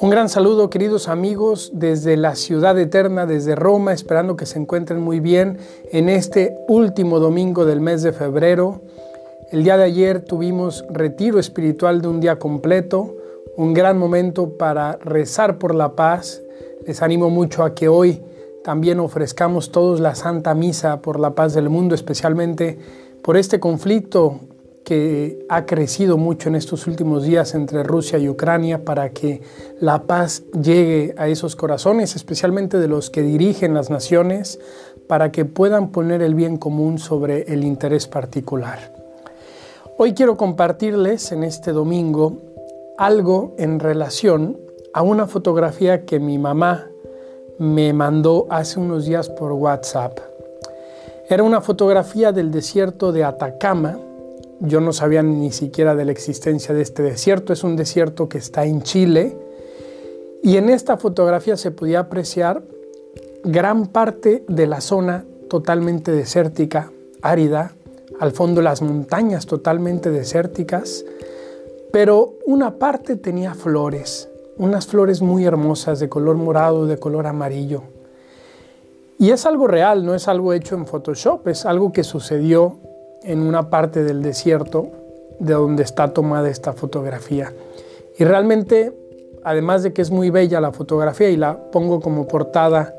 Un gran saludo queridos amigos desde la ciudad eterna, desde Roma, esperando que se encuentren muy bien en este último domingo del mes de febrero. El día de ayer tuvimos retiro espiritual de un día completo, un gran momento para rezar por la paz. Les animo mucho a que hoy también ofrezcamos todos la Santa Misa por la paz del mundo, especialmente por este conflicto que ha crecido mucho en estos últimos días entre Rusia y Ucrania para que la paz llegue a esos corazones, especialmente de los que dirigen las naciones, para que puedan poner el bien común sobre el interés particular. Hoy quiero compartirles en este domingo algo en relación a una fotografía que mi mamá me mandó hace unos días por WhatsApp. Era una fotografía del desierto de Atacama, yo no sabía ni siquiera de la existencia de este desierto. Es un desierto que está en Chile. Y en esta fotografía se podía apreciar gran parte de la zona totalmente desértica, árida, al fondo las montañas totalmente desérticas, pero una parte tenía flores, unas flores muy hermosas de color morado, de color amarillo. Y es algo real, no es algo hecho en Photoshop, es algo que sucedió en una parte del desierto de donde está tomada esta fotografía. Y realmente, además de que es muy bella la fotografía y la pongo como portada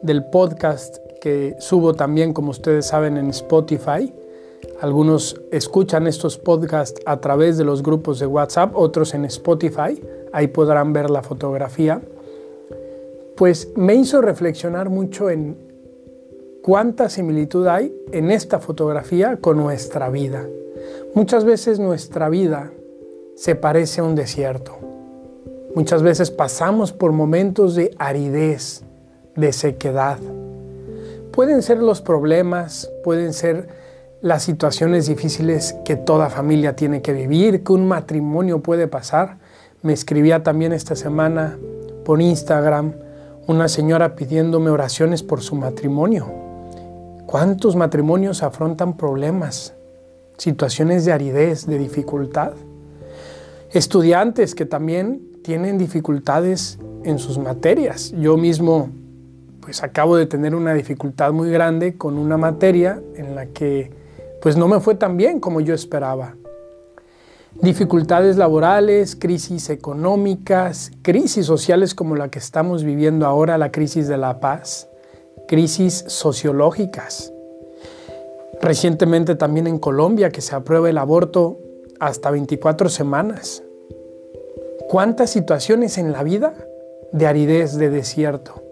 del podcast que subo también, como ustedes saben, en Spotify, algunos escuchan estos podcasts a través de los grupos de WhatsApp, otros en Spotify, ahí podrán ver la fotografía, pues me hizo reflexionar mucho en cuánta similitud hay en esta fotografía con nuestra vida. Muchas veces nuestra vida se parece a un desierto. Muchas veces pasamos por momentos de aridez, de sequedad. Pueden ser los problemas, pueden ser las situaciones difíciles que toda familia tiene que vivir, que un matrimonio puede pasar. Me escribía también esta semana por Instagram una señora pidiéndome oraciones por su matrimonio. ¿Cuántos matrimonios afrontan problemas, situaciones de aridez, de dificultad? Estudiantes que también tienen dificultades en sus materias. Yo mismo pues acabo de tener una dificultad muy grande con una materia en la que pues no me fue tan bien como yo esperaba. Dificultades laborales, crisis económicas, crisis sociales como la que estamos viviendo ahora, la crisis de la paz crisis sociológicas. Recientemente también en Colombia que se aprueba el aborto hasta 24 semanas. ¿Cuántas situaciones en la vida de aridez, de desierto?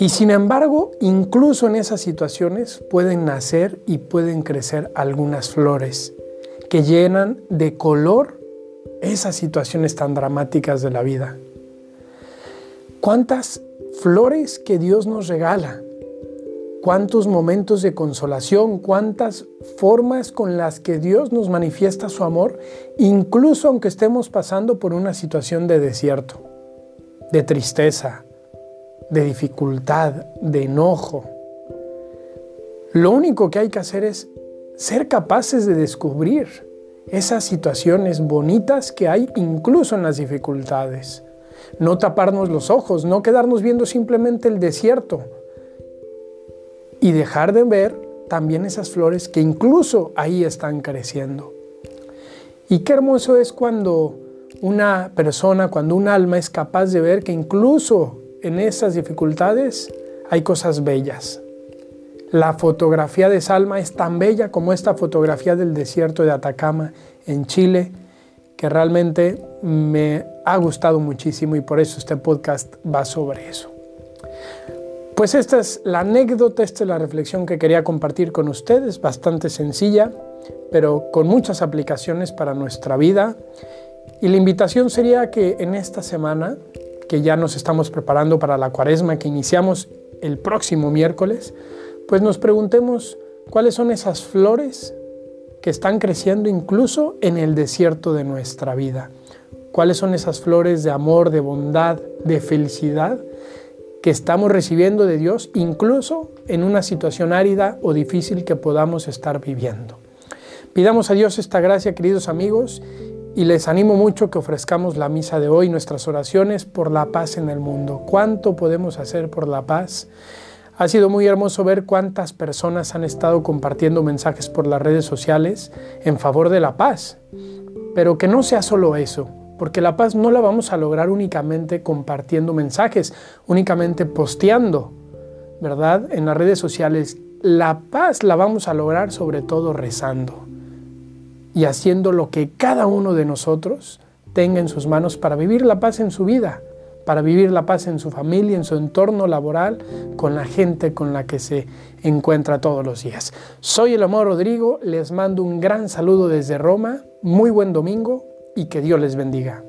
Y sin embargo, incluso en esas situaciones pueden nacer y pueden crecer algunas flores que llenan de color esas situaciones tan dramáticas de la vida. ¿Cuántas flores que Dios nos regala. Cuántos momentos de consolación, cuántas formas con las que Dios nos manifiesta su amor, incluso aunque estemos pasando por una situación de desierto, de tristeza, de dificultad, de enojo. Lo único que hay que hacer es ser capaces de descubrir esas situaciones bonitas que hay incluso en las dificultades no taparnos los ojos, no quedarnos viendo simplemente el desierto y dejar de ver también esas flores que incluso ahí están creciendo. Y qué hermoso es cuando una persona, cuando un alma es capaz de ver que incluso en esas dificultades hay cosas bellas. La fotografía de Salma es tan bella como esta fotografía del desierto de Atacama en Chile, que realmente me ha gustado muchísimo y por eso este podcast va sobre eso. Pues esta es la anécdota, esta es la reflexión que quería compartir con ustedes, bastante sencilla, pero con muchas aplicaciones para nuestra vida. Y la invitación sería que en esta semana, que ya nos estamos preparando para la cuaresma que iniciamos el próximo miércoles, pues nos preguntemos cuáles son esas flores que están creciendo incluso en el desierto de nuestra vida. ¿Cuáles son esas flores de amor, de bondad, de felicidad que estamos recibiendo de Dios incluso en una situación árida o difícil que podamos estar viviendo? Pidamos a Dios esta gracia, queridos amigos, y les animo mucho que ofrezcamos la misa de hoy, nuestras oraciones por la paz en el mundo. ¿Cuánto podemos hacer por la paz? Ha sido muy hermoso ver cuántas personas han estado compartiendo mensajes por las redes sociales en favor de la paz. Pero que no sea solo eso, porque la paz no la vamos a lograr únicamente compartiendo mensajes, únicamente posteando, ¿verdad? En las redes sociales. La paz la vamos a lograr sobre todo rezando y haciendo lo que cada uno de nosotros tenga en sus manos para vivir la paz en su vida, para vivir la paz en su familia, en su entorno laboral, con la gente con la que se encuentra todos los días. Soy el amor Rodrigo, les mando un gran saludo desde Roma, muy buen domingo y que Dios les bendiga.